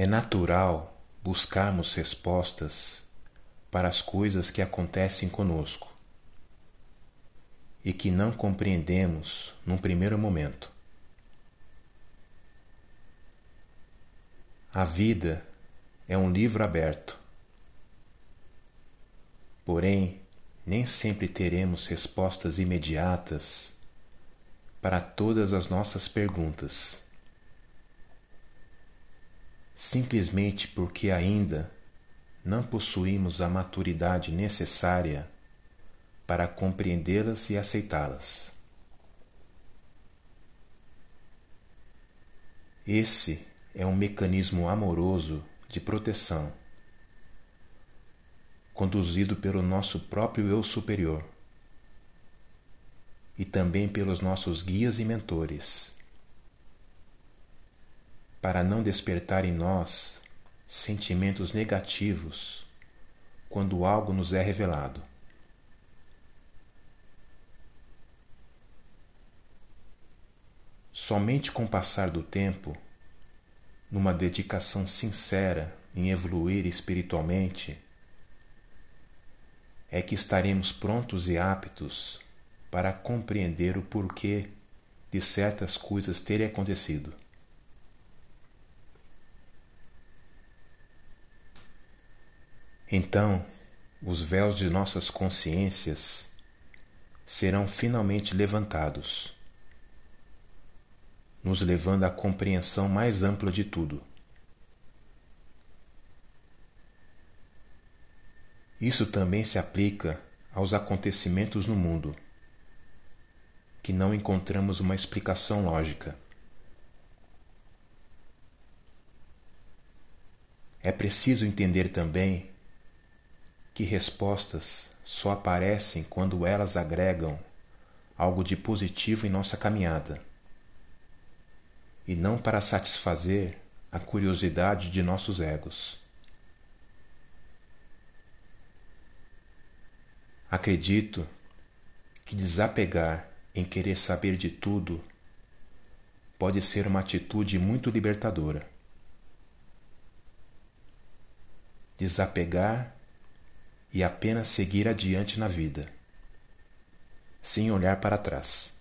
É natural buscarmos respostas para as coisas que acontecem conosco e que não compreendemos num primeiro momento. A vida é um livro aberto. Porém, nem sempre teremos respostas imediatas para todas as nossas perguntas simplesmente porque ainda não possuímos a maturidade necessária para compreendê-las e aceitá-las. Esse é um mecanismo amoroso de proteção, conduzido pelo nosso próprio eu superior e também pelos nossos guias e mentores para não despertar em nós sentimentos negativos quando algo nos é revelado. Somente com o passar do tempo, numa dedicação sincera em evoluir espiritualmente, é que estaremos prontos e aptos para compreender o porquê de certas coisas terem acontecido. Então, os véus de nossas consciências serão finalmente levantados, nos levando à compreensão mais ampla de tudo. Isso também se aplica aos acontecimentos no mundo, que não encontramos uma explicação lógica. É preciso entender também que respostas só aparecem quando elas agregam algo de positivo em nossa caminhada, e não para satisfazer a curiosidade de nossos egos. Acredito que desapegar em querer saber de tudo pode ser uma atitude muito libertadora. Desapegar e apenas seguir adiante na vida, sem olhar para trás.